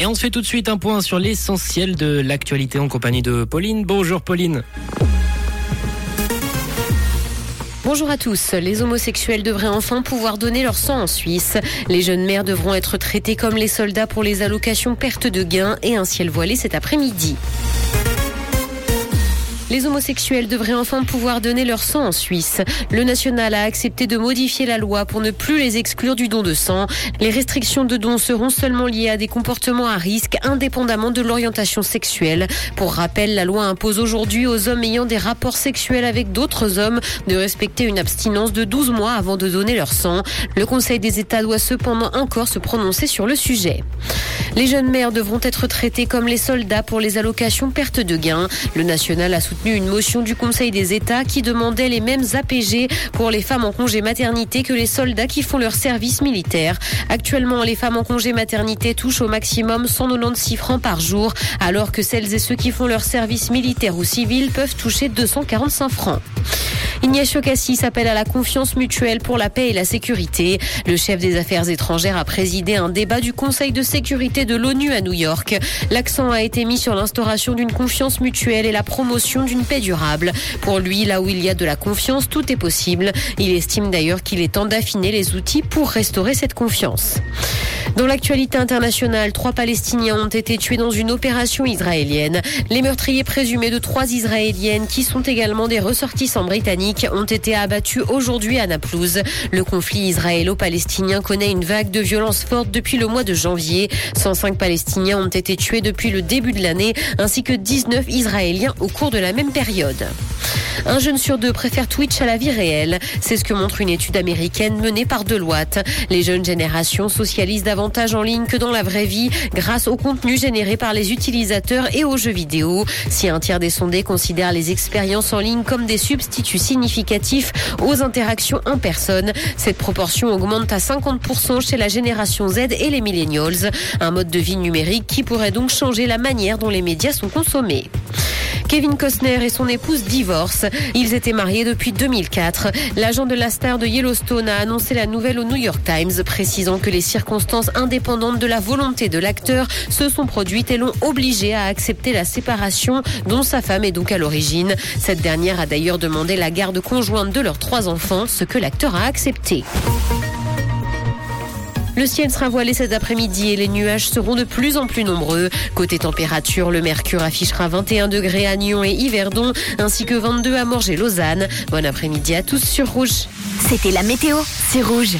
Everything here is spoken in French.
Et on se fait tout de suite un point sur l'essentiel de l'actualité en compagnie de Pauline. Bonjour Pauline. Bonjour à tous. Les homosexuels devraient enfin pouvoir donner leur sang en Suisse. Les jeunes mères devront être traitées comme les soldats pour les allocations perte de gains et un ciel voilé cet après-midi. Les homosexuels devraient enfin pouvoir donner leur sang en Suisse. Le national a accepté de modifier la loi pour ne plus les exclure du don de sang. Les restrictions de don seront seulement liées à des comportements à risque indépendamment de l'orientation sexuelle. Pour rappel, la loi impose aujourd'hui aux hommes ayant des rapports sexuels avec d'autres hommes de respecter une abstinence de 12 mois avant de donner leur sang. Le Conseil des États doit cependant encore se prononcer sur le sujet. Les jeunes mères devront être traitées comme les soldats pour les allocations perte de gains. Le national a une motion du Conseil des États qui demandait les mêmes APG pour les femmes en congé maternité que les soldats qui font leur service militaire. Actuellement, les femmes en congé maternité touchent au maximum 196 francs par jour, alors que celles et ceux qui font leur service militaire ou civil peuvent toucher 245 francs. Ignacio Cassis appelle à la confiance mutuelle pour la paix et la sécurité. Le chef des affaires étrangères a présidé un débat du Conseil de sécurité de l'ONU à New York. L'accent a été mis sur l'instauration d'une confiance mutuelle et la promotion d'une paix durable. Pour lui, là où il y a de la confiance, tout est possible. Il estime d'ailleurs qu'il est temps d'affiner les outils pour restaurer cette confiance. Dans l'actualité internationale, trois Palestiniens ont été tués dans une opération israélienne. Les meurtriers présumés de trois Israéliennes, qui sont également des ressortissants britanniques, ont été abattus aujourd'hui à Naplouse. Le conflit israélo-palestinien connaît une vague de violence forte depuis le mois de janvier. 105 Palestiniens ont été tués depuis le début de l'année, ainsi que 19 Israéliens au cours de la même période. Un jeune sur deux préfère Twitch à la vie réelle. C'est ce que montre une étude américaine menée par Deloitte. Les jeunes générations socialisent davantage en ligne que dans la vraie vie grâce au contenu généré par les utilisateurs et aux jeux vidéo. Si un tiers des sondés considèrent les expériences en ligne comme des substituts significatifs aux interactions en personne, cette proportion augmente à 50% chez la génération Z et les millennials. Un mode de vie numérique qui pourrait donc changer la manière dont les médias sont consommés. Kevin Costner et son épouse divorcent. Ils étaient mariés depuis 2004. L'agent de la star de Yellowstone a annoncé la nouvelle au New York Times, précisant que les circonstances indépendantes de la volonté de l'acteur se sont produites et l'ont obligé à accepter la séparation dont sa femme est donc à l'origine. Cette dernière a d'ailleurs demandé la garde conjointe de leurs trois enfants, ce que l'acteur a accepté. Le ciel sera voilé cet après-midi et les nuages seront de plus en plus nombreux. Côté température, le mercure affichera 21 degrés à Nyon et Yverdon, ainsi que 22 à Morges et Lausanne. Bon après-midi à tous sur Rouge. C'était la météo, c'est Rouge.